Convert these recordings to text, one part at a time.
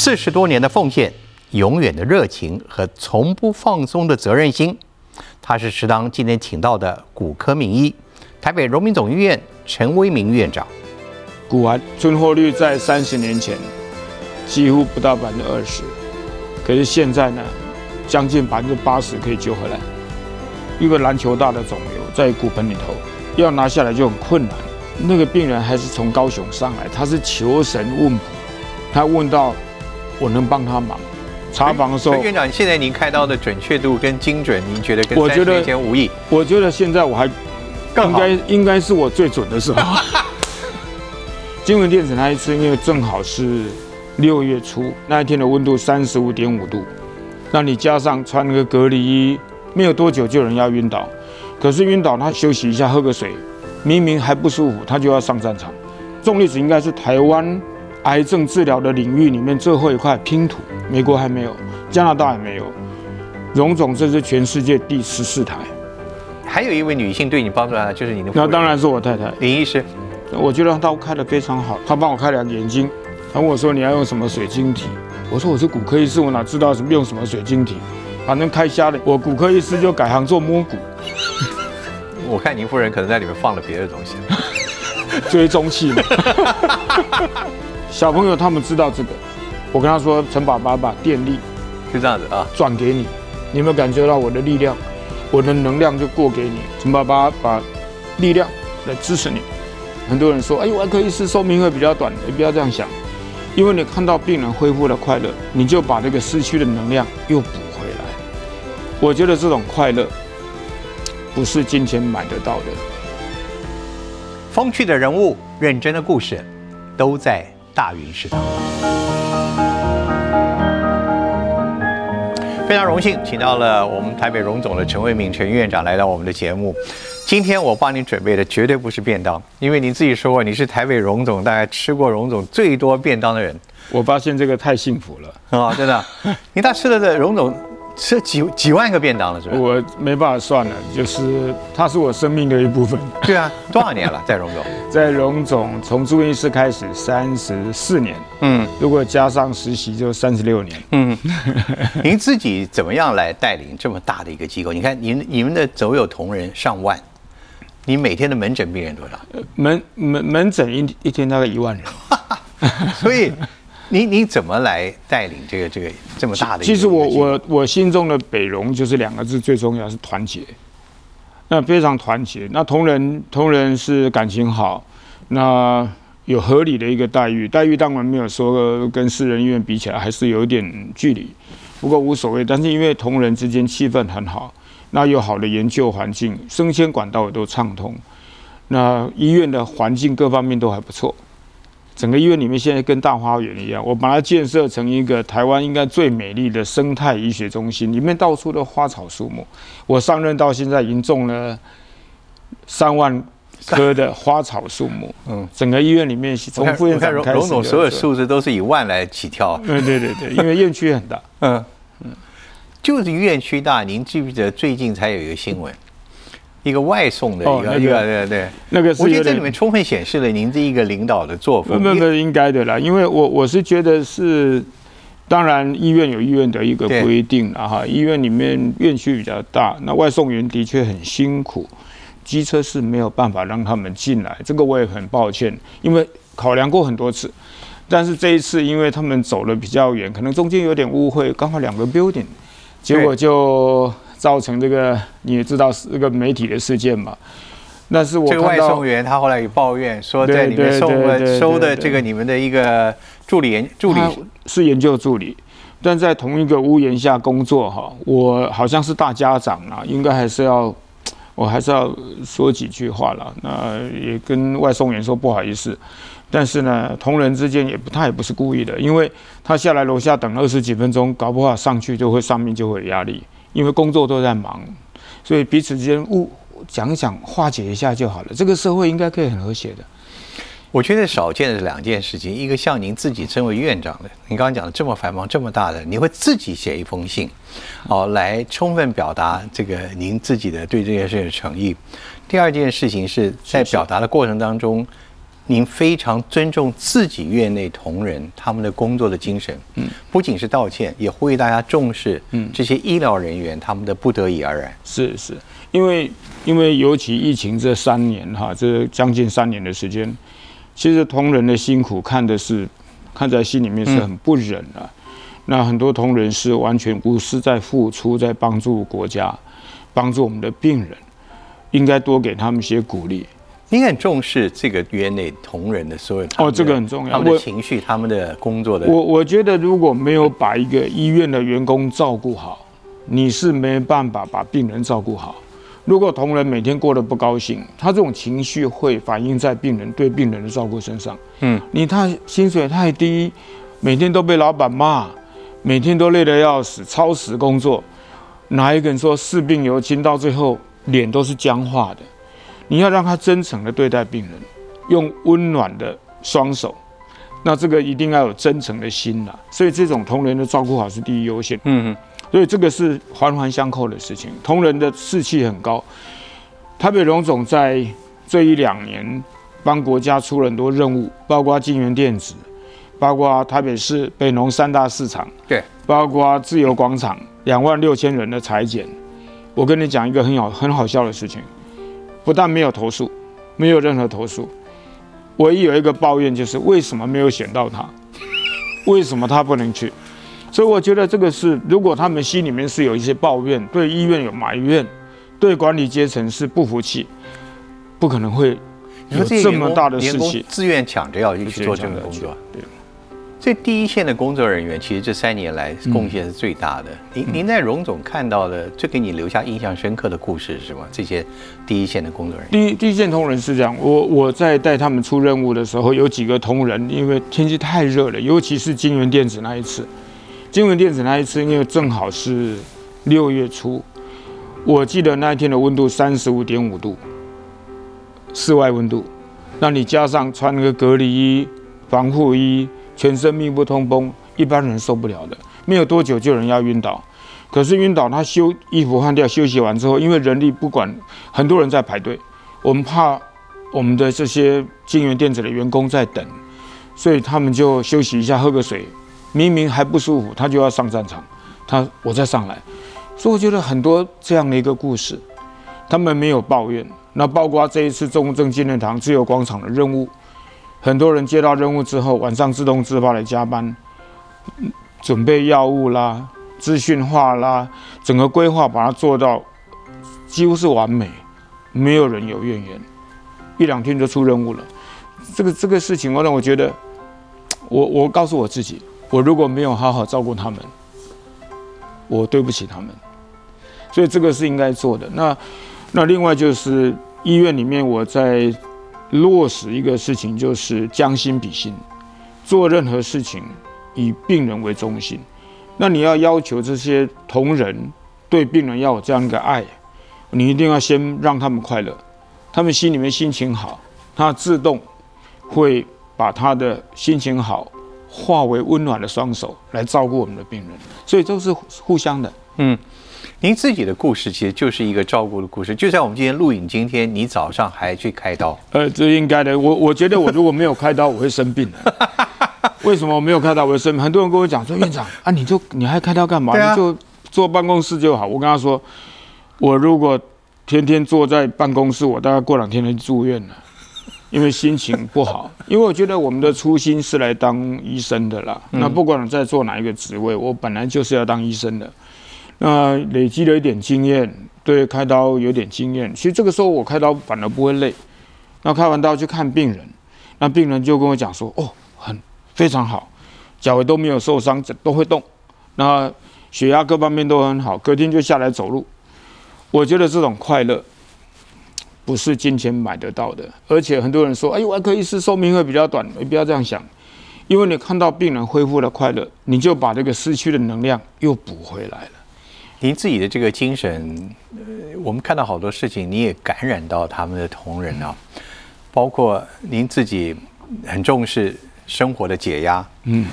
四十多年的奉献，永远的热情和从不放松的责任心，他是食堂今天请到的骨科名医，台北荣民总医院陈威明院长。骨癌存活率在三十年前几乎不到百分之二十，可是现在呢，将近百分之八十可以救回来。一个篮球大的肿瘤在骨盆里头，要拿下来就很困难。那个病人还是从高雄上来，他是求神问卜，他问到我能帮他忙。查房的时候，院长，现在您开刀的准确度跟精准，您觉得跟三十年前无异？我觉得现在我还应该应该是我最准的时候。金文电子那一次，因为正好是六月初那一天的温度三十五点五度，那你加上穿个隔离衣，没有多久就有人要晕倒。可是晕倒他休息一下，喝个水。明明还不舒服，他就要上战场。重粒子应该是台湾癌症治疗的领域里面最后一块拼图。美国还没有，加拿大也没有。荣总这是全世界第十四台。还有一位女性对你帮助啊，就是你的。那当然是我太太林医师。我觉得她开的非常好，她帮我开两个眼睛。他问我说你要用什么水晶体？我说我是骨科医师，我哪知道什么用什么水晶体？反正开瞎了，我骨科医师就改行做摸骨。我看您夫人可能在里面放了别的东西，追踪器。小朋友他们知道这个，我跟他说：“陈爸爸把电力就这样子啊转给你，你有没有感觉到我的力量？我的能量就过给你。陈爸爸把力量来支持你。”很多人说：“哎，我可以是寿命会比较短。”你不要这样想，因为你看到病人恢复了快乐，你就把这个失去的能量又补回来。我觉得这种快乐。不是金钱买得到的。风趣的人物，认真的故事，都在大云食堂。非常荣幸，请到了我们台北荣总的陈卫敏陈院长来到我们的节目。今天我帮您准备的绝对不是便当，因为你自己说过，你是台北荣总大概吃过荣总最多便当的人。我发现这个太幸福了啊！真的，您他吃的这荣总。吃几几万个便当了，是吧？我没办法算了，就是它是我生命的一部分。对啊，多少年了，在荣总？在荣总从住院医师开始三十四年，嗯，如果加上实习就三十六年。嗯，您自己怎么样来带领这么大的一个机构？你看，您你们的走有同仁上万，你每天的门诊病人多少？门门门诊一一天大概一万人，所以。你你怎么来带领这个这个这么大的？其实我我我心中的北荣就是两个字，最重要是团结。那非常团结。那同仁同仁是感情好，那有合理的一个待遇，待遇当然没有说跟私人医院比起来还是有一点距离，不过无所谓。但是因为同仁之间气氛很好，那有好的研究环境，生鲜管道也都畅通，那医院的环境各方面都还不错。整个医院里面现在跟大花园一样，我把它建设成一个台湾应该最美丽的生态医学中心，里面到处的花草树木。我上任到现在已经种了三万棵的花草树木。嗯，整个医院里面从副院长开始，所有数字都是以万来起跳。嗯，对对对，因为院区很大。嗯嗯，就是院区大。您记不记得最近才有一个新闻？一个外送的一个一个对对，那个我觉得这里面充分显示了您这一个领导的作风。那那应该的啦，因为我我是觉得是，当然医院有医院的一个规定了哈，医院里面院区比较大，那外送员的确很辛苦，机车是没有办法让他们进来，这个我也很抱歉，因为考量过很多次，但是这一次因为他们走了比较远，可能中间有点误会，刚好两个 building，结果就。造成这个你也知道是这个媒体的事件嘛？那是我这个外送员，他后来有抱怨说，在里面送了收的这个你们的一个助理研助理是研究助理，但在同一个屋檐下工作哈，我好像是大家长啊，应该还是要我还是要说几句话了。那也跟外送员说不好意思，但是呢，同仁之间也不他也不是故意的，因为他下来楼下等二十几分钟，搞不好上去就会上面就会有压力。因为工作都在忙，所以彼此之间误讲讲化解一下就好了。这个社会应该可以很和谐的。我觉得少见的两件事情，一个像您自己身为院长的，您刚刚讲的这么繁忙这么大的，你会自己写一封信，哦，来充分表达这个您自己的对这件事的诚意。第二件事情是在表达的过程当中，您非常尊重自己院内同仁他们的工作的精神，嗯，不仅是道歉，也呼吁大家重视，嗯，这些医疗人员他们的不得已而然。是是，因为因为尤其疫情这三年哈，这将近三年的时间，其实同仁的辛苦看的是看在心里面是很不忍的。那很多同仁是完全无私在付出，在帮助国家，帮助我们的病人，应该多给他们一些鼓励。你很重视这个院内同仁的所有哦，这个很重要，他们的情绪，他们的工作的。我我觉得如果没有把一个医院的员工照顾好，你是没办法把病人照顾好。如果同仁每天过得不高兴，他这种情绪会反映在病人对病人的照顾身上。嗯，你太薪水太低，每天都被老板骂。每天都累得要死，超时工作，哪一个人说视病由亲，到最后脸都是僵化的？你要让他真诚的对待病人，用温暖的双手，那这个一定要有真诚的心呐。所以这种同仁的照顾好是第一优先。嗯嗯。所以这个是环环相扣的事情。同仁的士气很高。台北荣总在这一两年帮国家出了很多任务，包括金源电子。包括台北市北农三大市场，对，包括自由广场两万六千人的裁剪，我跟你讲一个很好很好笑的事情，不但没有投诉，没有任何投诉，唯一有一个抱怨就是为什么没有选到他，为什么他不能去？所以我觉得这个是，如果他们心里面是有一些抱怨，对医院有埋怨，对管理阶层是不服气，不可能会有这么大的事情，自愿抢着要去做这个工作，对。最第一线的工作人员，其实这三年来贡献是最大的。您您在荣总看到的最给你留下印象深刻的故事是什么？这些第一线的工作人员，第一第一线同仁是这样。我我在带他们出任务的时候，有几个同仁，因为天气太热了，尤其是金源电子那一次，金源电子那一次，因为正好是六月初，我记得那一天的温度三十五点五度，室外温度，那你加上穿那个隔离衣、防护衣。全身密不通风，一般人受不了的。没有多久就有人要晕倒，可是晕倒他休衣服换掉，休息完之后，因为人力不管，很多人在排队，我们怕我们的这些金源电子的员工在等，所以他们就休息一下，喝个水。明明还不舒服，他就要上战场，他我再上来。所以我觉得很多这样的一个故事，他们没有抱怨。那包括这一次中正纪念堂自由广场的任务。很多人接到任务之后，晚上自动自发的加班，准备药物啦、资讯化啦，整个规划把它做到几乎是完美，没有人有怨言，一两天就出任务了。这个这个事情，我让我觉得，我我告诉我自己，我如果没有好好照顾他们，我对不起他们，所以这个是应该做的。那那另外就是医院里面我在。落实一个事情就是将心比心，做任何事情以病人为中心。那你要要求这些同仁对病人要有这样一个爱，你一定要先让他们快乐，他们心里面心情好，他自动会把他的心情好化为温暖的双手来照顾我们的病人，所以都是互相的。嗯。您自己的故事其实就是一个照顾的故事。就像我们今天录影，今天你早上还去开刀？呃，这应该的。我我觉得我如果没有开刀，我会生病的。为什么我没有开刀我会生病？很多人跟我讲说，院长啊，你就你还开刀干嘛？你就坐办公室就好。我跟他说，我如果天天坐在办公室，我大概过两天就住院了，因为心情不好。因为我觉得我们的初心是来当医生的啦。那不管在做哪一个职位，我本来就是要当医生的。那累积了一点经验，对开刀有点经验。其实这个时候我开刀反而不会累。那开完刀去看病人，那病人就跟我讲说：“哦，很非常好，脚都没有受伤，都会动。那血压各方面都很好，隔天就下来走路。”我觉得这种快乐不是金钱买得到的。而且很多人说：“哎呦，外科医师寿命会比较短。”你不要这样想，因为你看到病人恢复了快乐，你就把这个失去的能量又补回来了。您自己的这个精神，呃，我们看到好多事情，你也感染到他们的同仁啊，包括您自己很重视生活的解压，嗯，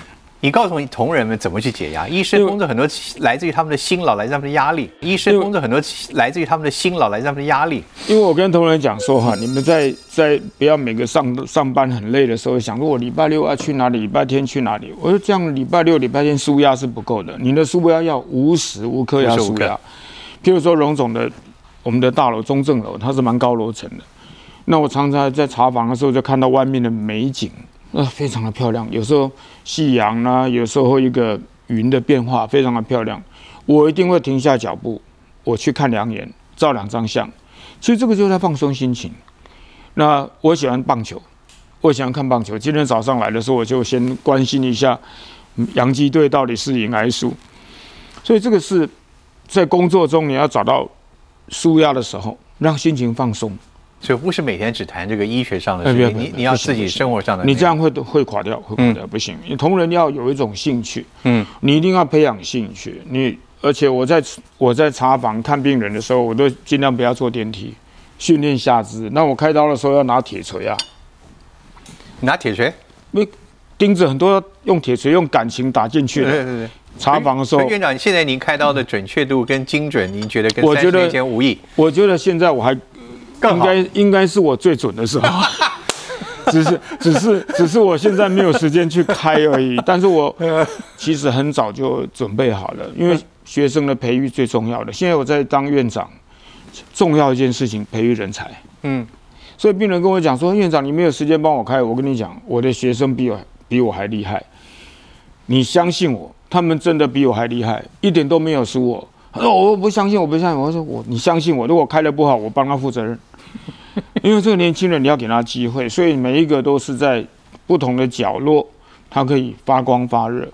你告诉同仁们怎么去解压？医生工作很多来自于他们的辛劳，来自他们的压力。医生工作很多来自于他们的辛劳，来自他们的压力。因为我跟同仁讲说哈，你们在在不要每个上上班很累的时候，想说我礼拜六要去哪里，礼拜天去哪里？我说这样礼拜六、礼拜天舒压是不够的，你的舒压要无时无刻要舒压。譬如说荣总的我们的大楼中正楼，它是蛮高楼层的。那我常常在查房的时候，就看到外面的美景。啊非常的漂亮，有时候夕阳呢，有时候一个云的变化，非常的漂亮。我一定会停下脚步，我去看两眼，照两张相。其实这个就是在放松心情。那我喜欢棒球，我喜欢看棒球。今天早上来的时候，我就先关心一下洋基队到底是赢还是输。所以这个是在工作中你要找到舒压的时候，让心情放松。所以不是每天只谈这个医学上的事情，你你要自己生活上的。你这样会会垮掉，会垮掉，不行。你同仁要有一种兴趣，嗯，你一定要培养兴趣。你而且我在我在查房看病人的时候，我都尽量不要坐电梯，训练下肢。那我开刀的时候要拿铁锤啊，拿铁锤，因为钉子很多用铁锤用感情打进去。对对对。查房的时候，院长，现在您开刀的准确度跟精准，您觉得跟三十年前无异？我觉得现在我还。应该应该是我最准的时候，只是只是只是我现在没有时间去开而已。但是我其实很早就准备好了，因为学生的培育最重要的。现在我在当院长，重要一件事情，培育人才。嗯，所以病人跟我讲说，院长你没有时间帮我开，我跟你讲，我的学生比我比我还厉害，你相信我，他们真的比我还厉害，一点都没有输我。说我不相信，我不相信。我说我，你相信我。如果开的不好，我帮他负责任。因为这个年轻人，你要给他机会，所以每一个都是在不同的角落，他可以发光发热。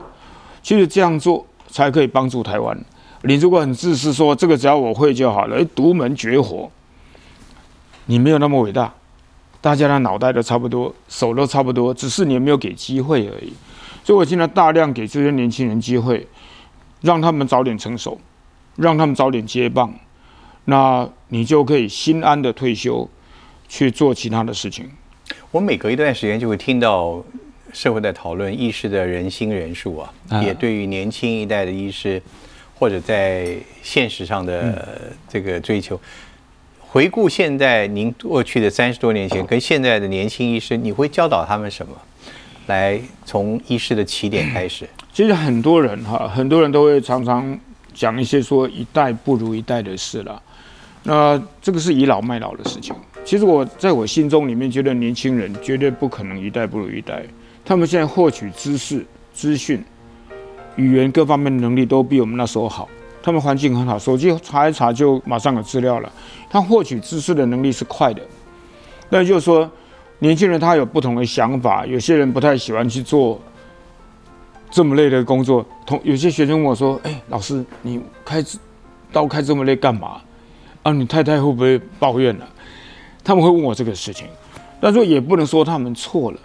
其实这样做才可以帮助台湾。你如果很自私，说这个只要我会就好了，哎，独门绝活，你没有那么伟大。大家的脑袋都差不多，手都差不多，只是你没有给机会而已。所以我现在大量给这些年轻人机会，让他们早点成熟。让他们早点接棒，那你就可以心安的退休，去做其他的事情。我每隔一段时间就会听到社会在讨论医师的人心人数啊，也对于年轻一代的医师或者在现实上的这个追求。回顾现在您过去的三十多年前跟现在的年轻医师，你会教导他们什么？来从医师的起点开始。其实很多人哈，很多人都会常常。讲一些说一代不如一代的事了，那这个是倚老卖老的事情。其实我在我心中里面觉得，年轻人绝对不可能一代不如一代。他们现在获取知识、资讯、语言各方面的能力都比我们那时候好。他们环境很好，手机查一查就马上有资料了。他获取知识的能力是快的。那就是说，年轻人他有不同的想法，有些人不太喜欢去做。这么累的工作，同有些学生问我说：“哎，老师，你开刀开这么累干嘛？啊，你太太会不会抱怨了？”他们会问我这个事情，但是也不能说他们错了。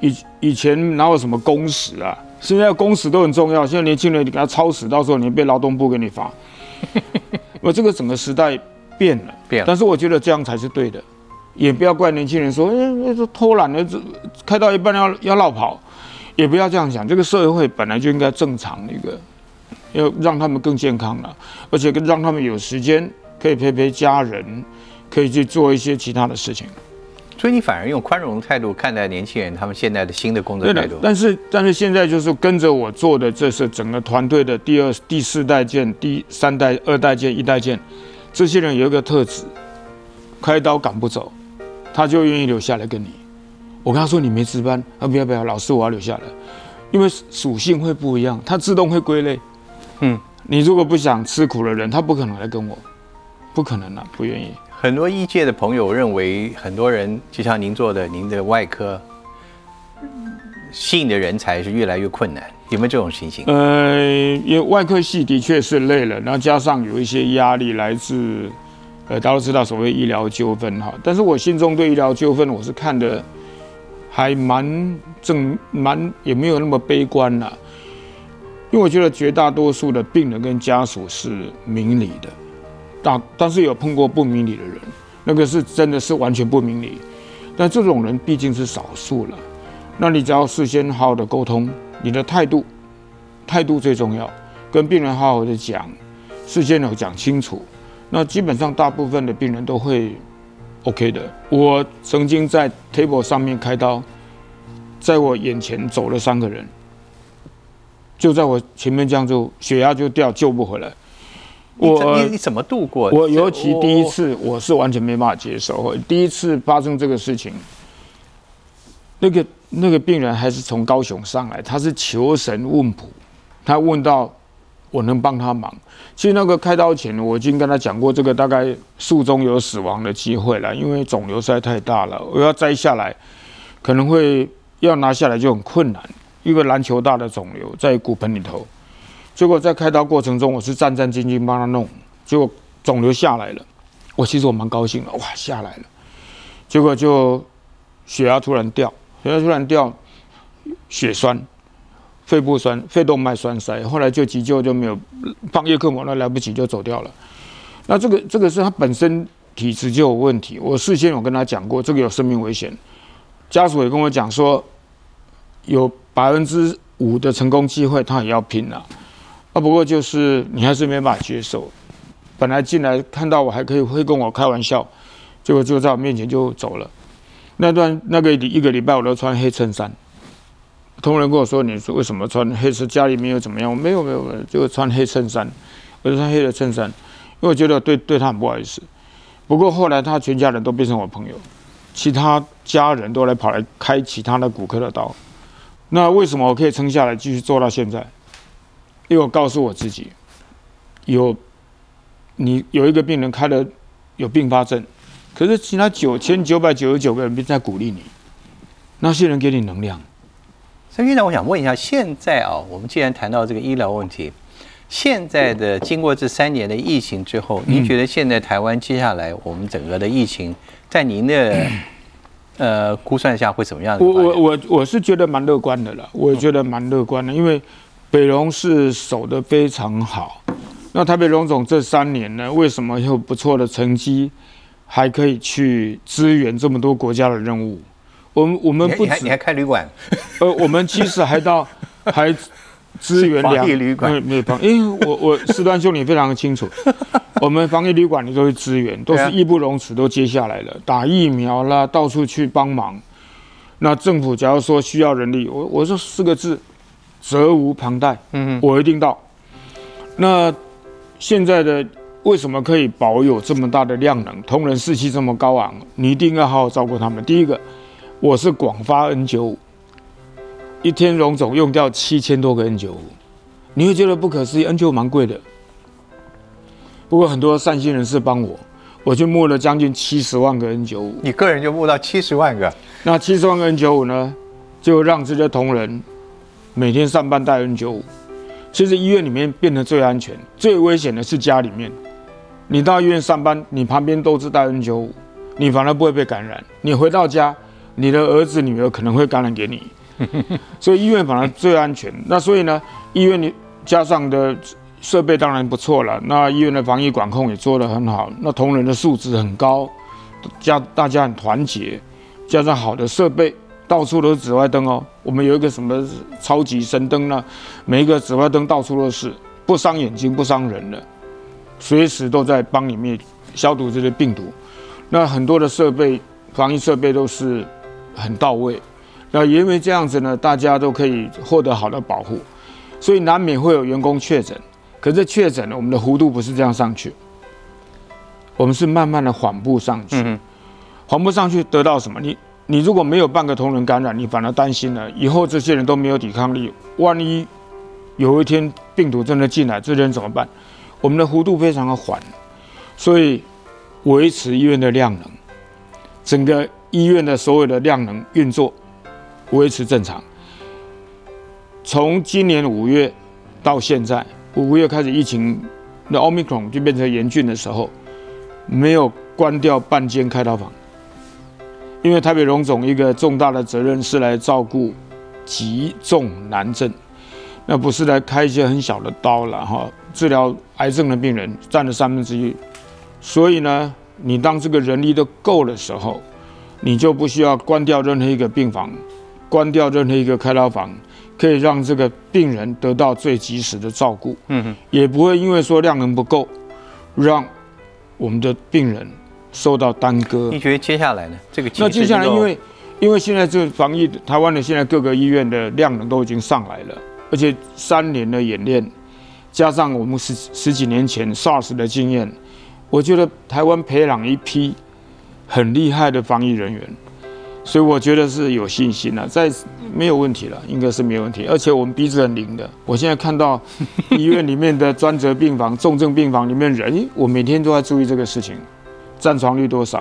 以以前哪有什么工时啊？现在工时都很重要。现在年轻人你给他超时，到时候你被劳动部给你罚。我这个整个时代变了，变了。但是我觉得这样才是对的，也不要怪年轻人说：“哎，这偷懒的，这开到一半要要绕跑。”也不要这样想，这个社会本来就应该正常一个，要让他们更健康了，而且让他们有时间可以陪陪家人，可以去做一些其他的事情。所以你反而用宽容的态度看待年轻人，他们现在的新的工作态度。但是，但是现在就是跟着我做的，这是整个团队的第二、第四代建、第三代、二代建、一代建，这些人有一个特质，开刀赶不走，他就愿意留下来跟你。我跟他说：“你没值班啊？不要不要，老师我要留下来，因为属性会不一样，它自动会归类。嗯，你如果不想吃苦的人，他不可能来跟我，不可能啊，不愿意。很多医界的朋友认为，很多人就像您做的，您的外科吸引的人才是越来越困难，有没有这种情形？呃，因为外科系的确是累了，然后加上有一些压力来自，呃，大家都知道所谓医疗纠纷哈，但是我心中对医疗纠纷我是看的。还蛮正，蛮也没有那么悲观啦。因为我觉得绝大多数的病人跟家属是明理的，但但是有碰过不明理的人，那个是真的是完全不明理。但这种人毕竟是少数了，那你只要事先好好的沟通，你的态度态度最重要，跟病人好好的讲，事先有讲清楚，那基本上大部分的病人都会 OK 的。我曾经在 table 上面开刀，在我眼前走了三个人，就在我前面这样就血压就掉，救不回来。我你你怎么度过？我尤其第一次我是完全没办法接受，第一次发生这个事情，那个那个病人还是从高雄上来，他是求神问卜，他问到我能帮他忙。其实那个开刀前我已经跟他讲过，这个大概术中有死亡的机会了，因为肿瘤实在太大了，我要摘下来，可能会要拿下来就很困难，一个篮球大的肿瘤在骨盆里头。结果在开刀过程中，我是战战兢兢帮他弄，结果肿瘤下来了，我其实我蛮高兴的，哇下来了，结果就血压突然掉，血压突然掉，血栓、肺部栓、肺动脉栓塞，后来就急救就没有放叶克膜，那来不及就走掉了。那这个这个是他本身体质就有问题，我事先有跟他讲过，这个有生命危险，家属也跟我讲说，有百分之五的成功机会，他也要拼了。啊，不过就是你还是没办法接受。本来进来看到我还可以会跟我开玩笑，结果就在我面前就走了。那段那个一个礼拜我都穿黑衬衫。同仁跟我说：“你说为什么穿黑色？家里面又怎么样？”我没有没有没有，就穿黑衬衫，我就穿黑的衬衫，因为我觉得对对他很不好意思。不过后来他全家人都变成我朋友，其他家人都来跑来开其他的骨科的刀。那为什么我可以撑下来继续做到现在？因为我告诉我自己，有你有一个病人开了有并发症，可是其他九千九百九十九个人在鼓励你，那些人给你能量。所以院长，我想问一下，现在啊，我们既然谈到这个医疗问题，现在的经过这三年的疫情之后，您觉得现在台湾接下来我们整个的疫情，在您的呃估算下会怎么样？我我我我是觉得蛮乐观的了，我觉得蛮乐观的，因为。北荣是守得非常好，那台北荣总这三年呢，为什么有不错的成绩，还可以去支援这么多国家的任务？我们我们不止你还开旅馆，呃，我们其实还到 还支援防疫旅馆，没有帮，因为我我四段兄你非常的清楚，我们防疫旅馆你都会支援，都是义不容辞都接下来了，打疫苗啦，到处去帮忙。那政府假如说需要人力，我我说四个字。责无旁贷，嗯，我一定到。那现在的为什么可以保有这么大的量能？同仁士气这么高昂，你一定要好好照顾他们。第一个，我是广发 N 九五，一天荣总用掉七千多个 N 九五，你会觉得不可思议。N 九五蛮贵的，不过很多善心人士帮我，我就募了将近七十万个 N 九五。你个人就募到七十万个？那七十万个 N 九五呢，就让这些同仁。每天上班戴 N 九五，其实医院里面变得最安全、最危险的是家里面。你到医院上班，你旁边都是戴 N 九五，你反而不会被感染。你回到家，你的儿子女儿可能会感染给你。所以医院反而最安全。那所以呢，医院你加上的设备当然不错了。那医院的防疫管控也做得很好。那同仁的素质很高，加大家很团结，加上好的设备。到处都是紫外灯哦，我们有一个什么超级神灯呢？每一个紫外灯到处都是，不伤眼睛，不伤人的，随时都在帮你灭消毒这些病毒。那很多的设备，防疫设备都是很到位。那因为这样子呢，大家都可以获得好的保护，所以难免会有员工确诊。可是确诊了，我们的弧度不是这样上去，我们是慢慢的缓步上去，缓步上去得到什么？你。你如果没有半个同仁感染，你反而担心了，以后这些人都没有抵抗力，万一有一天病毒真的进来，这些人怎么办？我们的弧度非常的缓，所以维持医院的量能，整个医院的所有的量能运作维持正常。从今年五月到现在，五月开始疫情，那奥密克戎就变成严峻的时候，没有关掉半间开刀房。因为台北荣总一个重大的责任是来照顾急重难症，那不是来开一些很小的刀了哈。治疗癌症的病人占了三分之一，所以呢，你当这个人力都够的时候，你就不需要关掉任何一个病房，关掉任何一个开刀房，可以让这个病人得到最及时的照顾，嗯哼，也不会因为说量能不够，让我们的病人受到耽搁。你觉得接下来呢？这个那接下来，因为因为现在这个防疫，台湾的现在各个医院的量能都已经上来了，而且三年的演练，加上我们十十几年前 SARS 的经验，我觉得台湾培养一批很厉害的防疫人员。所以我觉得是有信心了，在没有问题了，应该是没有问题。而且我们鼻子很灵的，我现在看到 医院里面的专责病房、重症病房里面人，我每天都在注意这个事情，占床率多少，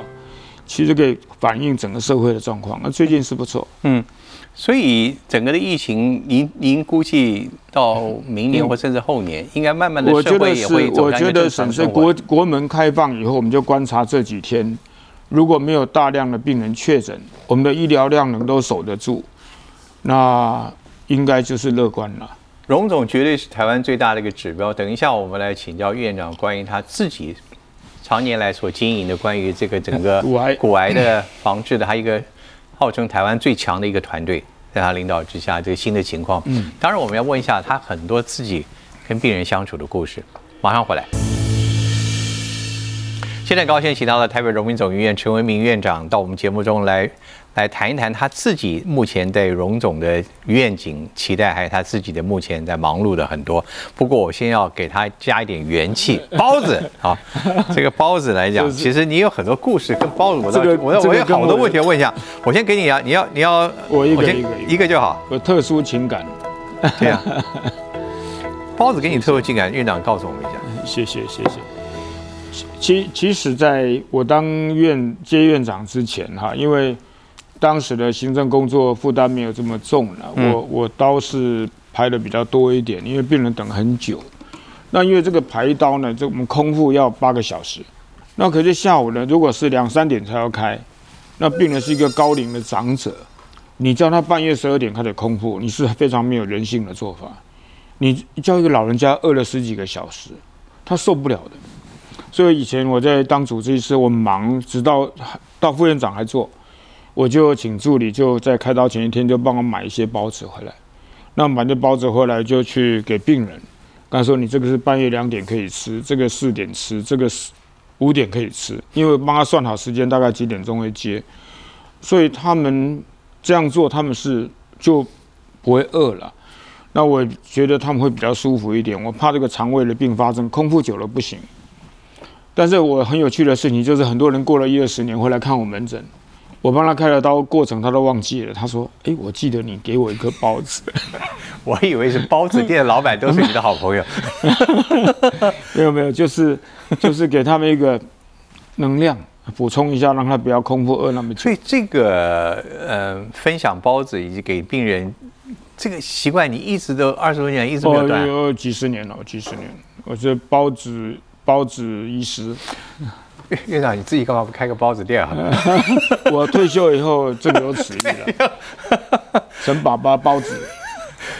其实可以反映整个社会的状况。那最近是不错，嗯。所以整个的疫情，您您估计到明年或甚至后年，应该慢慢的社会也会走向一个正常生活。国国门开放以后，我们就观察这几天。如果没有大量的病人确诊，我们的医疗量能都守得住，那应该就是乐观了。荣总绝对是台湾最大的一个指标。等一下，我们来请教院长关于他自己常年来所经营的关于这个整个 骨癌骨癌的防治的，他一个号称台湾最强的一个团队，在他领导之下，这个新的情况。嗯，当然我们要问一下他很多自己跟病人相处的故事。马上回来。现在高兴请到了台北荣民总医院陈文明院长到我们节目中来，来谈一谈他自己目前对荣总的愿景、期待，还有他自己的目前在忙碌的很多。不过我先要给他加一点元气，包子好，这个包子来讲，其实你有很多故事跟包子，我我我有好多问题要问一下。我先给你啊，你要你要我一个一个一个就好，有特殊情感，对呀。包子给你特殊情感，院长告诉我们一下。谢 谢谢谢。其其实，在我当院接院长之前，哈，因为当时的行政工作负担没有这么重了，我我刀是排的比较多一点，因为病人等很久。那因为这个排刀呢，这我们空腹要八个小时，那可是下午呢，如果是两三点才要开，那病人是一个高龄的长者，你叫他半夜十二点开始空腹，你是非常没有人性的做法。你叫一个老人家饿了十几个小时，他受不了的。所以以前我在当主治医师，我忙，直到到副院长还做，我就请助理就在开刀前一天就帮我买一些包子回来。那买的包子回来就去给病人，他说你这个是半夜两点可以吃，这个四点吃，这个是五点可以吃，因为帮他算好时间，大概几点钟会接。所以他们这样做，他们是就不会饿了。那我觉得他们会比较舒服一点。我怕这个肠胃的并发症，空腹久了不行。但是我很有趣的事情就是，很多人过了一二十年会来看我门诊，我帮他开了刀，过程他都忘记了。他说：“哎，我记得你给我一个包子。”我以为是包子店的老板都是你的好朋友。没有没有，就是 就是给他们一个能量补充一下，让他不要空腹饿那么久。所以这个呃，分享包子以及给病人这个习惯，你一直都二十多年一直没有断。有几十年了，几十年。我觉得包子。包子医师，院长，你自己干嘛不开个包子店啊？我退休以后正有此意了。陈爸爸包子，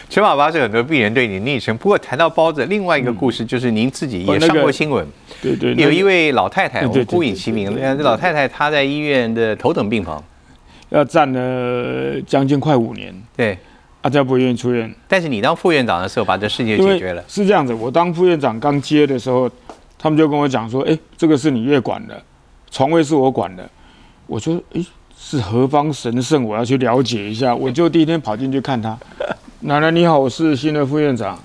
陈爸爸是很多病人对你昵称。不过谈到包子，另外一个故事就是您自己也上过新闻。对对，有一位老太太，我孤影其名。呃，老太太她在医院的头等病房，要站了将近快五年。对。大家不愿意出院。但是你当副院长的时候，把这事情解决了。是这样子，我当副院长刚接的时候。他们就跟我讲说：“哎，这个是你越管的，床位是我管的。”我说：“哎，是何方神圣？我要去了解一下。”我就第一天跑进去看他。奶奶你好，我是新的副院长。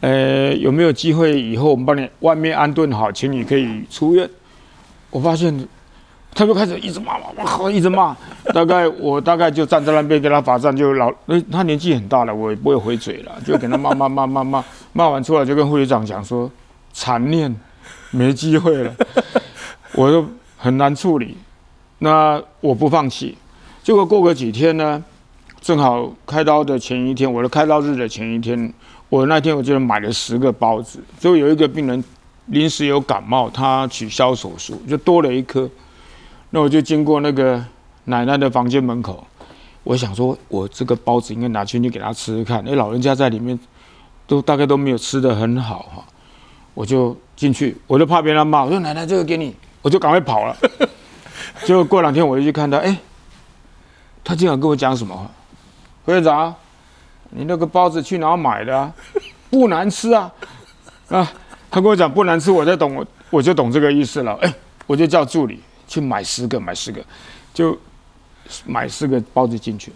呃，有没有机会以后我们帮你外面安顿好，请你可以出院？我发现他就开始一直骂骂骂，一直骂。大概我大概就站在那边跟他罚站，就老，他年纪很大了，我也不会回嘴了，就给他骂骂骂骂骂。骂完出来就跟护理长讲说：“残念。”没机会了，我就很难处理。那我不放弃。结果过个几天呢，正好开刀的前一天，我的开刀日的前一天，我那天我就买了十个包子。就有一个病人临时有感冒，他取消手术，就多了一颗。那我就经过那个奶奶的房间门口，我想说，我这个包子应该拿进去给他吃吃看。哎，老人家在里面都大概都没有吃的很好哈。我就进去，我就怕别人骂，我说奶奶这个给你，我就赶快跑了。结果过两天我就去看他，哎，他竟然跟我讲什么话？副院长，你那个包子去哪买的啊？不难吃啊！啊，他跟我讲不难吃，我才懂，我我就懂这个意思了。哎，我就叫助理去买十个，买十个，就买四个包子进去，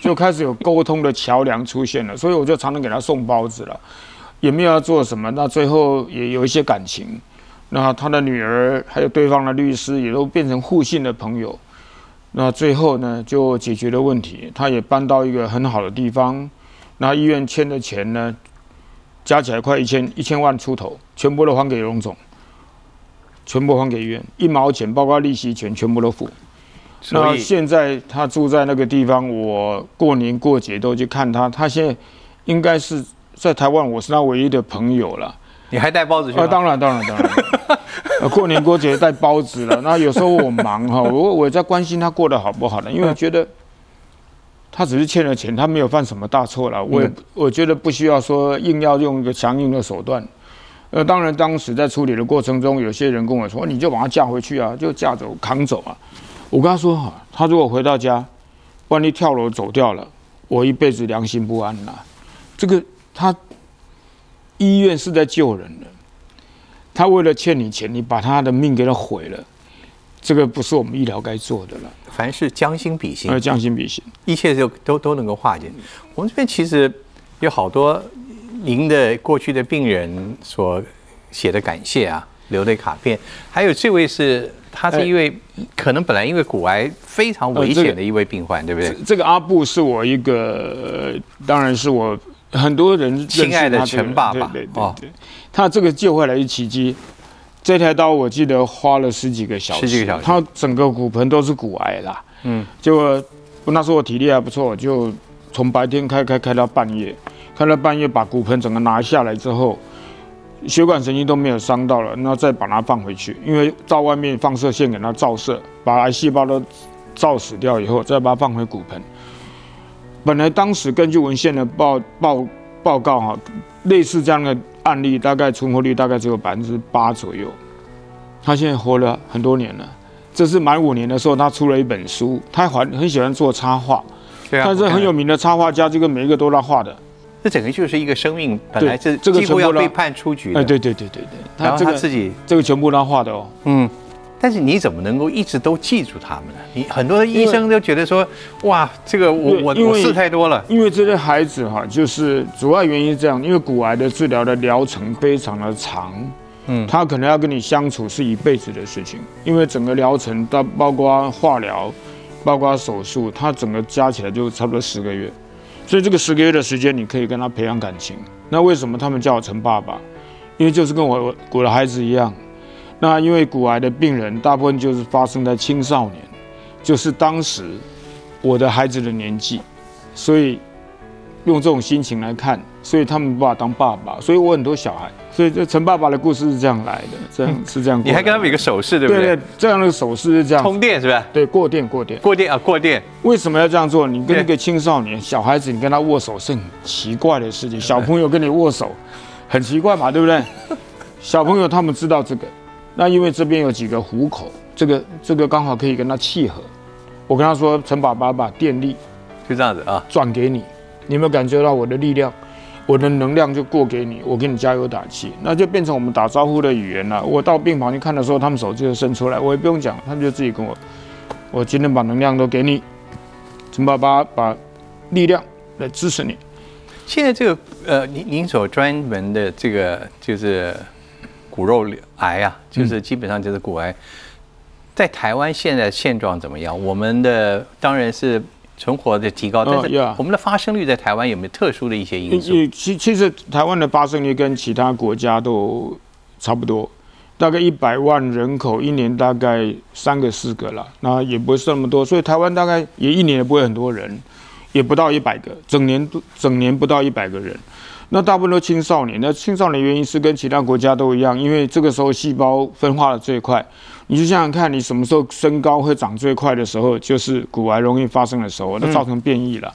就开始有沟通的桥梁出现了。所以我就常常给他送包子了，也没有要做什么。那最后也有一些感情，那他的女儿还有对方的律师也都变成互信的朋友。那最后呢，就解决了问题。他也搬到一个很好的地方。那医院欠的钱呢，加起来快一千一千万出头，全部都还给荣总，全部还给医院，一毛钱，包括利息钱，全部都付。那现在他住在那个地方，我过年过节都去看他。他现在应该是在台湾，我是他唯一的朋友了。你还带包子去？啊，当然，当然，当然。过年过节带包子了，那有时候我忙哈，我我在关心他过得好不好呢？因为觉得他只是欠了钱，他没有犯什么大错了。我也我觉得不需要说硬要用一个强硬的手段。呃，当然当时在处理的过程中，有些人跟我说，你就把他嫁回去啊，就嫁走扛走啊。我跟他说哈，他如果回到家，万一跳楼走掉了，我一辈子良心不安呐。这个他医院是在救人的。他为了欠你钱，你把他的命给他毁了，这个不是我们医疗该做的了。凡是将心比心，呃，将心比心，一切就都都能够化解。我们这边其实有好多您的过去的病人所写的感谢啊，留的卡片，还有这位是他是一位可能本来因为骨癌非常危险的一位病患，对不对？这个阿布是我一个，当然是我。很多人亲爱的陈爸爸，对对对，他这个救回来一奇迹。这台刀我记得花了十几个小时，十几个小时，他整个骨盆都是骨癌啦。嗯，结果那时候我体力还不错，就从白天开开开到半夜，开到半夜把骨盆整个拿下来之后，血管神经都没有伤到了，那再把它放回去，因为到外面放射线给它照射，把癌细胞都照死掉以后，再把它放回骨盆。本来当时根据文献的报报报告哈，类似这样的案例，大概存活率大概只有百分之八左右。他现在活了很多年了，这是满五年的时候，他出了一本书，他还很喜欢做插画，对啊，他是很有名的插画家，这个每一个都他画的。这整个就是一个生命，本来是几乎要被判出局的。哎，对对对对对，然后他自己这个全部他画的哦，嗯。但是你怎么能够一直都记住他们呢？你很多的医生都觉得说，哇，这个我我我事太多了。因为这些孩子哈，就是主要原因是这样，因为骨癌的治疗的疗程非常的长，嗯，他可能要跟你相处是一辈子的事情，因为整个疗程到包括化疗，包括手术，他整个加起来就差不多十个月，所以这个十个月的时间，你可以跟他培养感情。那为什么他们叫我陈爸爸？因为就是跟我我的孩子一样。那因为骨癌的病人大部分就是发生在青少年，就是当时我的孩子的年纪，所以用这种心情来看，所以他们把我当爸爸，所以我很多小孩，所以这陈爸爸的故事是这样来的，这样是这样。你还跟他们一个手势，对不对？对，这样的手势是这样。通电是不是？对，过电过电过电啊，过电。为什么要这样做？你跟一个青少年小孩子，你跟他握手是很奇怪的事情。小朋友跟你握手，很奇怪嘛，对不对？小朋友他们知道这个。那因为这边有几个虎口，这个这个刚好可以跟他契合。我跟他说：“陈爸爸把电力就这样子啊，转给你，你有没有感觉到我的力量？我的能量就过给你，我给你加油打气，那就变成我们打招呼的语言了。我到病房去看的时候，他们手就伸出来，我也不用讲，他们就自己跟我，我今天把能量都给你，陈爸爸把力量来支持你。现在这个呃，您您所专门的这个就是。骨肉癌啊，就是基本上就是骨癌，在台湾现在现状怎么样？我们的当然是存活的提高，但是我们的发生率在台湾有没有特殊的一些因素？其其实台湾的发生率跟其他国家都差不多，大概一百万人口一年大概三个四个了，那也不会是那么多，所以台湾大概也一年也不会很多人，也不到一百个，整年整年不到一百个人。那大部分都青少年，那青少年原因是跟其他国家都一样，因为这个时候细胞分化的最快。你就想想看，你什么时候身高会长最快的时候，就是骨癌容易发生的时候，那造成变异了。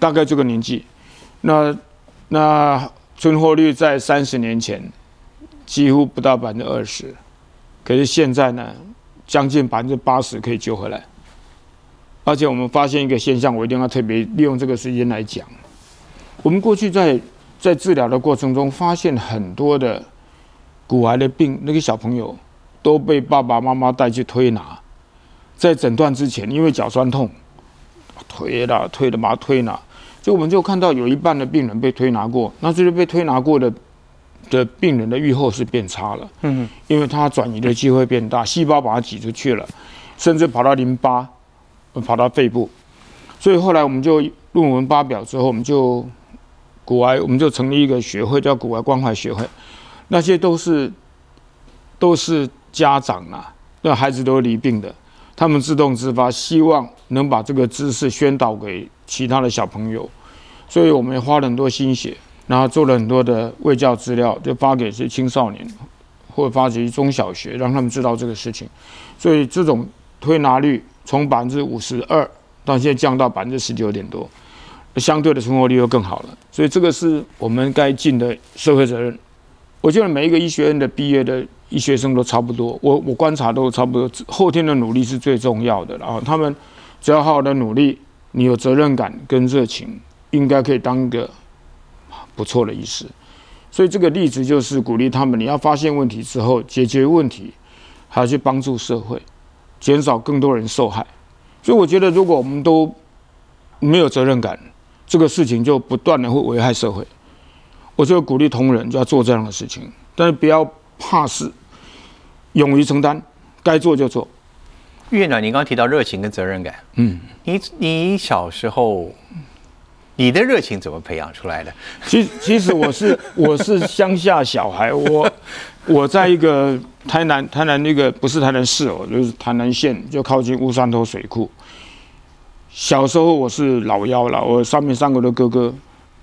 大概这个年纪，那那存活率在三十年前几乎不到百分之二十，可是现在呢，将近百分之八十可以救回来。而且我们发现一个现象，我一定要特别利用这个时间来讲。我们过去在在治疗的过程中，发现很多的骨癌的病，那个小朋友都被爸爸妈妈带去推拿，在诊断之前，因为脚酸痛，推了推了把他推拿，就我们就看到有一半的病人被推拿过，那就是被推拿过的的病人的预后是变差了，嗯，因为他转移的机会变大，细胞把它挤出去了，甚至跑到淋巴，跑到肺部，所以后来我们就论文发表之后，我们就骨癌，我们就成立一个学会，叫骨癌关怀学会，那些都是都是家长啊，那孩子都是离病的，他们自动自发，希望能把这个知识宣导给其他的小朋友，所以我们花了很多心血，然后做了很多的卫教资料，就发给一些青少年，或者发给中小学，让他们知道这个事情，所以这种推拿率从百分之五十二到现在降到百分之十九点多。相对的存活率又更好了，所以这个是我们该尽的社会责任。我觉得每一个医学院的毕业的医学生都差不多，我我观察都差不多。后天的努力是最重要的，然后他们只要好好的努力，你有责任感跟热情，应该可以当个不错的医师。所以这个例子就是鼓励他们，你要发现问题之后解决问题，还要去帮助社会，减少更多人受害。所以我觉得，如果我们都没有责任感，这个事情就不断的会危害社会，我就鼓励同仁就要做这样的事情，但是不要怕事，勇于承担，该做就做。院长，您刚刚提到热情跟责任感，嗯，你你小时候你的热情怎么培养出来的？其其实我是我是乡下小孩，我 我在一个台南台南那个不是台南市哦，就是台南县，就靠近乌山头水库。小时候我是老幺了，我上面三个的哥哥，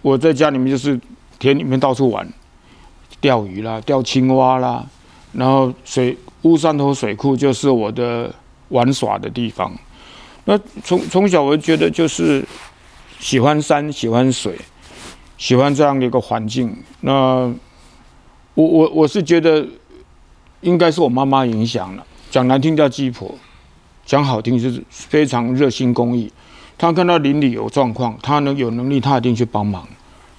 我在家里面就是田里面到处玩，钓鱼啦，钓青蛙啦，然后水乌山头水库就是我的玩耍的地方。那从从小我就觉得就是喜欢山，喜欢水，喜欢这样的一个环境。那我我我是觉得应该是我妈妈影响了，讲难听叫鸡婆。讲好听就是非常热心公益，他看到邻里有状况，他能有能力，他一定去帮忙。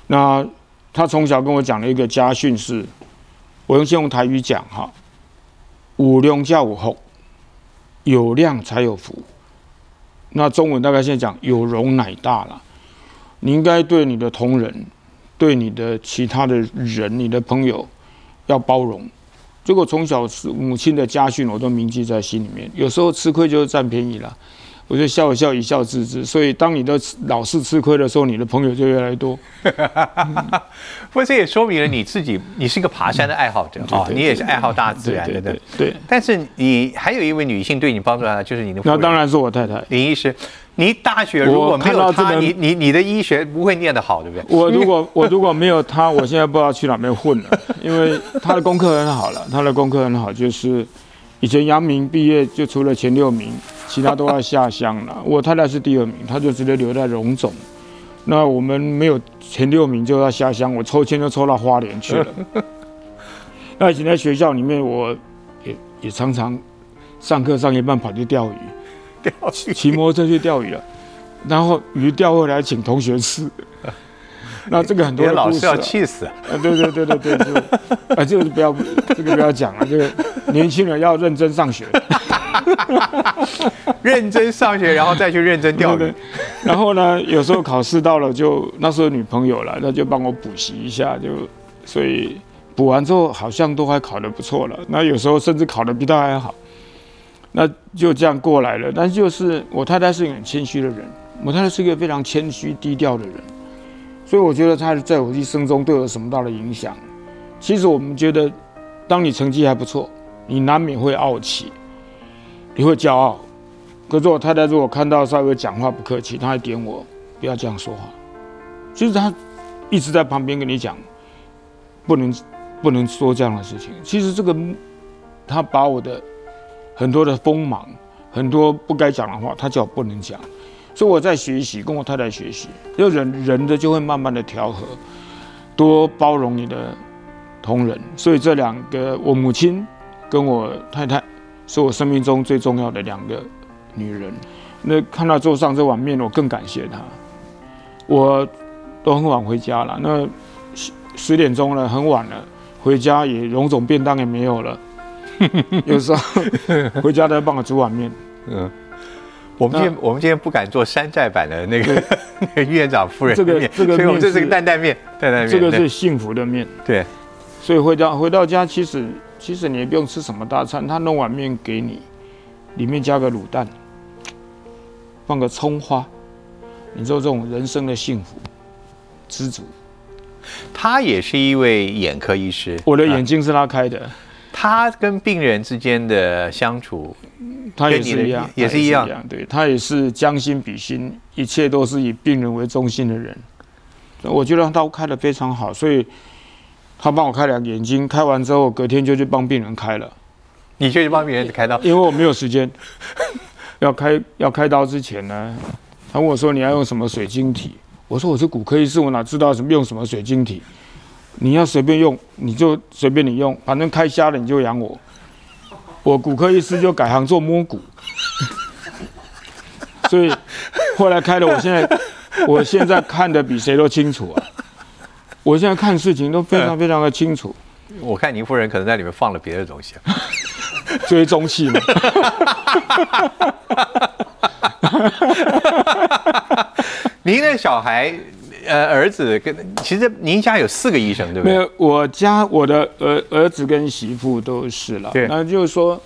那他从小跟我讲了一个家训是，我用先用台语讲哈，五量叫五后，有量才有福。那中文大概现在讲有容乃大了，你应该对你的同仁，对你的其他的人，你的朋友要包容。结果从小是母亲的家训，我都铭记在心里面。有时候吃亏就是占便宜了，我就笑一笑，一笑置之。所以当你的老是吃亏的时候，你的朋友就越来越多。不过这也说明了你自己，你是一个爬山的爱好者啊，你也是爱好大自然的，对对。但是你还有一位女性对你帮助很大，就是你的。那当然是我太太林医师。你大学如果没有他，你你你的医学不会念得好，对不对？我如果 我如果没有他，我现在不知道去哪边混了。因为他的功课很好了，他的功课很好，就是以前阳明毕业就除了前六名，其他都要下乡了。我太太是第二名，他就直接留在荣总。那我们没有前六名就要下乡，我抽签就抽到花莲去了。那以前在学校里面，我也也常常上课上一半跑去钓鱼。骑摩托车去钓鱼了，然后鱼钓回来请同学吃，那这个很多老师要气死啊！对对对对对，就啊，这个不要这个不要讲了，这个年轻人要认真上学，认真上学，然后再去认真钓鱼。然后呢，有时候考试到了，就那时候女朋友了，那就帮我补习一下，就所以补完之后好像都还考得不错了。那有时候甚至考得比他还好。那就这样过来了，但就是我太太是一个很谦虚的人，我太太是一个非常谦虚低调的人，所以我觉得她在我一生中对我有什么大的影响。其实我们觉得，当你成绩还不错，你难免会傲气，你会骄傲。可是我太太如果看到稍微讲话不客气，她还点我不要这样说话。其实她一直在旁边跟你讲，不能不能说这样的事情。其实这个她把我的。很多的锋芒，很多不该讲的话，他叫我不能讲，所以我在学习，跟我太太学习，就人人的就会慢慢的调和，多包容你的同仁。所以这两个，我母亲跟我太太，是我生命中最重要的两个女人。那看到桌上这碗面，我更感谢她。我都很晚回家了。那十十点钟了，很晚了，回家也荣总便当也没有了。有时候回家都要帮我煮碗面。嗯，我们今天我们今天不敢做山寨版的那个 那个院长夫人这个面，这个所以我们这是个担担面，担担面。这个对是幸福的面。对，所以回家回到家，其实其实你也不用吃什么大餐，他弄碗面给你，里面加个卤蛋，放个葱花，你知道这种人生的幸福，知足。他也是一位眼科医师，我的啊眼睛是他开的，他跟病人之间的相处，他也是一样，也是一样对他也是将心比心，一切都是以病人为中心的人。我觉得他开的非常好，所以他帮我开两个眼睛，开完之后隔天就去帮病人开了。你就去帮病人开刀，因为我没有时间，要开要开刀之前呢，他问我说你要用什么水晶体？我说我是骨科医师，我哪知道什么用什么水晶体？你要随便用你就随便你用，反正开瞎了你就养我。我骨科医师就改行做摸骨，所以后来开了，我现在 我现在看的比谁都清楚啊！我现在看事情都非常非常的清楚，我看您夫人可能在里面放了别的东西。追踪器嘛。您的小孩，呃，儿子跟其实您家有四个医生，对不对？没有，我家我的儿儿子跟媳妇都是了。对那就是说，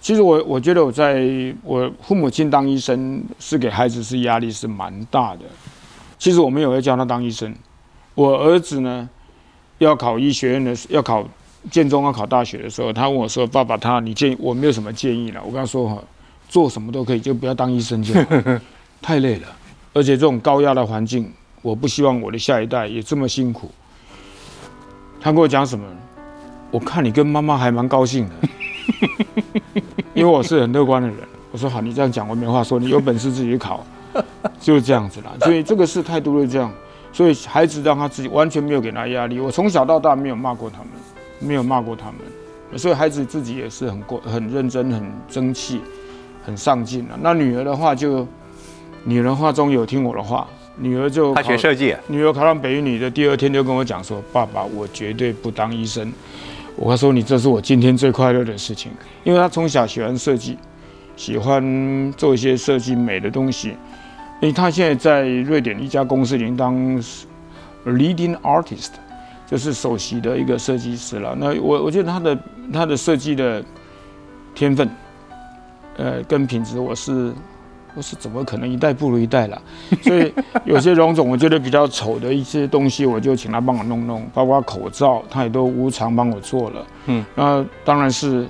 其实我我觉得我在我父母亲当医生是给孩子是压力是蛮大的。其实我没有要教他当医生，我儿子呢要考医学院的，要考建中要考大学的时候，他问我说：“爸爸他，你建议我没有什么建议了。”我跟他说：“哈，做什么都可以，就不要当医生就好，太累了，而且这种高压的环境，我不希望我的下一代也这么辛苦。”他跟我讲什么？我看你跟妈妈还蛮高兴的，因为我是很乐观的人。我说好，你这样讲我没话说，你有本事自己考，就是这样子啦。所以这个事态度是这样，所以孩子让他自己完全没有给他压力。我从小到大没有骂过他们，没有骂过他们，所以孩子自己也是很过很认真、很争气、很上进的。那女儿的话就，女人话中有听我的话，女儿就她学设计，女儿考上北一女的第二天就跟我讲说：“爸爸，我绝对不当医生。”我说：“你这是我今天最快乐的事情，因为她从小喜欢设计，喜欢做一些设计美的东西。因为她现在在瑞典一家公司已经当 leading artist，就是首席的一个设计师了。那我我觉得她的她的设计的天分，呃，跟品质我是我是怎么可能一代不如一代了？所以有些荣总我觉得比较丑的一些东西，我就请他帮我弄弄，包括口罩，他也都无偿帮我做了。嗯，那当然是，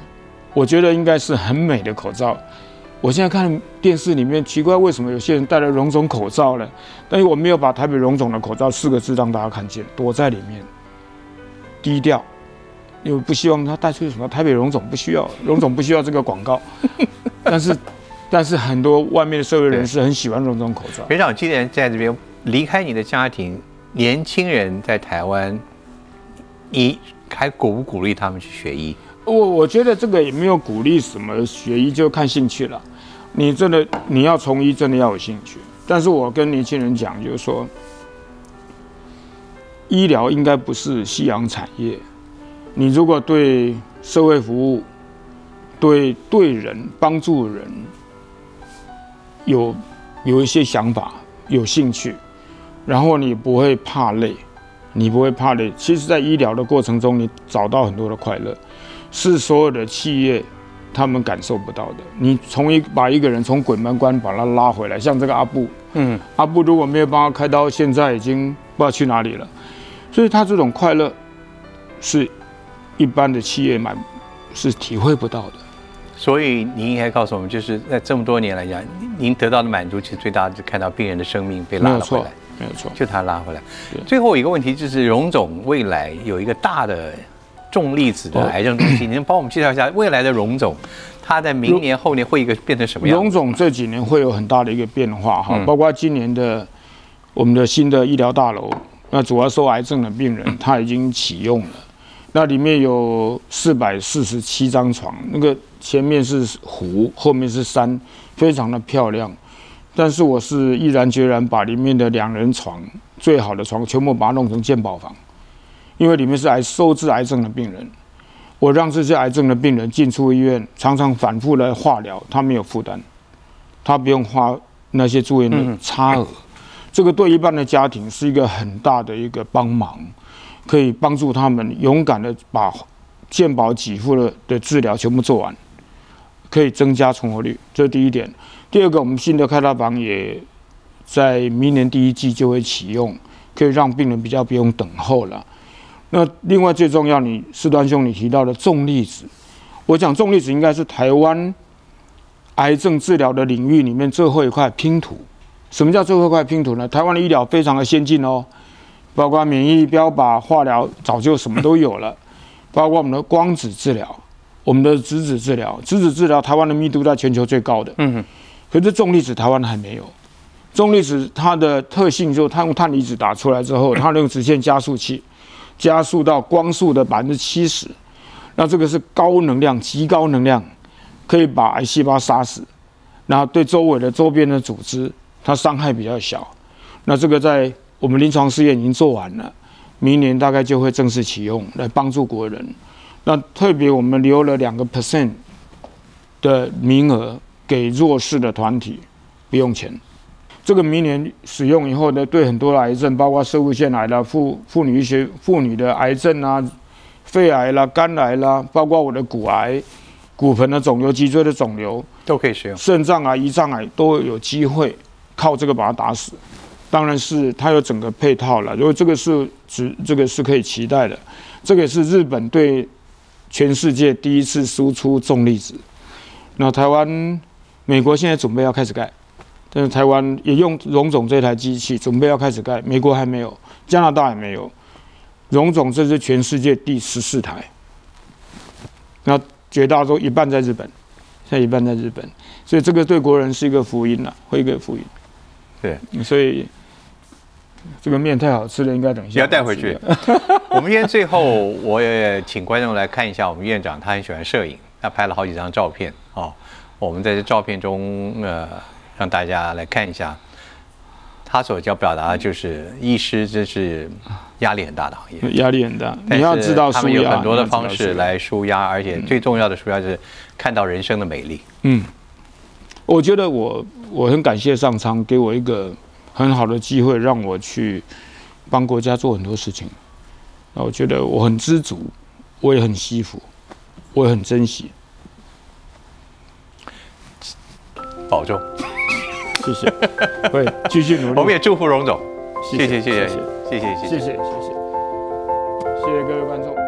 我觉得应该是很美的口罩。我现在看电视里面，奇怪为什么有些人戴了荣总口罩呢？但是我没有把台北荣总的口罩四个字让大家看见，躲在里面，低调，因为不希望他带出什么台北荣总不需要，荣总不需要这个广告。但是，但是很多外面的社会人士很喜欢用这种口罩。学长今年在这边离开你的家庭，年轻人在台湾，你还鼓不鼓励他们去学医？我我觉得这个也没有鼓励什么学医，就看兴趣了。你真的你要从医，真的要有兴趣。但是我跟年轻人讲，就是说，医疗应该不是夕阳产业。你如果对社会服务、对对人帮助人有有一些想法、有兴趣，然后你不会怕累，你不会怕累。其实，在医疗的过程中，你找到很多的快乐。是所有的企业他们感受不到的。你从一把一个人从鬼门关把他拉回来，像这个阿布，嗯，阿布如果没有帮他开刀，现在已经不知道去哪里了。所以他这种快乐是一般的企业买是体会不到的。所以您应该告诉我们，就是在这么多年来讲，您得到的满足，其实最大的就看到病人的生命被没有错拉了回来，，没有错。就他拉回来对。最后一个问题就是，荣总未来有一个大的重粒子的哦癌症中心，您帮我们介绍一下未来的荣总，他在明年后年会一个变成什么样？荣总这几年会有很大的一个变化哈，嗯包括今年的我们的新的医疗大楼，那主要受癌症的病人他已经启用了，那里面有四百四十七张床，那个前面是湖，后面是山，非常的漂亮。但是我是毅然决然把里面的两人床最好的床，全部把它弄成健保房，因为里面是癌收治癌症的病人。我让这些癌症的病人进出医院，常常反复来化疗，他没有负担，他不用花那些住院的差额。这个对一般的家庭是一个很大的一个帮忙，可以帮助他们勇敢的把健保给付的的治疗全部做完，可以增加存活率。这是第一点。第二个，我们新的开刀房也在明年第一季就会启用，可以让病人比较不用等候了。那另外最重要，你四端兄你提到的重粒子，我讲重粒子应该是台湾癌症治疗的领域里面最后一块拼图。什么叫最后一块拼图呢？台湾的医疗非常的先进哦，包括免疫标靶、化疗，早就什么都有了，包括我们的光子治疗、我们的质子治疗，质子治疗台湾的密度在全球最高的。嗯哼。可是重粒子台湾还没有。重粒子它的特性就是它用碳离子打出来之后，它用直线加速器。加速到光速的百分之七十，那这个是高能量、极高能量，可以把癌细胞杀死，然后对周围的周边的组织，它伤害比较小。那这个在我们临床试验已经做完了，明年大概就会正式启用来帮助国人。那特别我们留了两个 percent 的名额给弱势的团体，不用钱。这个明年使用以后呢，对很多的癌症，包括射物腺癌啦、妇妇女一些妇女的癌症啊、肺癌啦、肝癌啦，包括我的骨癌、骨盆的肿瘤、脊椎的肿瘤都可以使用。肾脏癌、胰脏癌都有机会靠这个把它打死。当然是它有整个配套了，如果这个是指这个是可以期待的。这个是日本对全世界第一次输出重粒子。那台湾、美国现在准备要开始盖。但是台湾也用荣总这台机器，准备要开始盖。美国还没有，加拿大也没有。荣总这是全世界第十四台，那绝大多数一半在日本，现在一半在日本，所以这个对国人是一个福音了，会一个福音。对，所以这个面太好吃了，应该等一下要带回去。我们今天最后，我也请观众来看一下我们院长，他很喜欢摄影，他拍了好几张照片哦。我们在这照片中，呃。让大家来看一下，他所要表达的就是，医师这是压力很大的行业，压力很大。你要知道，他们有很多的方式来舒压，而且最重要的舒压是看到人生的美丽。嗯，我觉得我我很感谢上苍给我一个很好的机会，让我去帮国家做很多事情。那我觉得我很知足，我也很惜福，我也很珍惜。保重。谢谢，会继续努力。我们也祝福荣总，谢谢谢谢谢谢谢谢谢谢谢谢谢谢各位观众。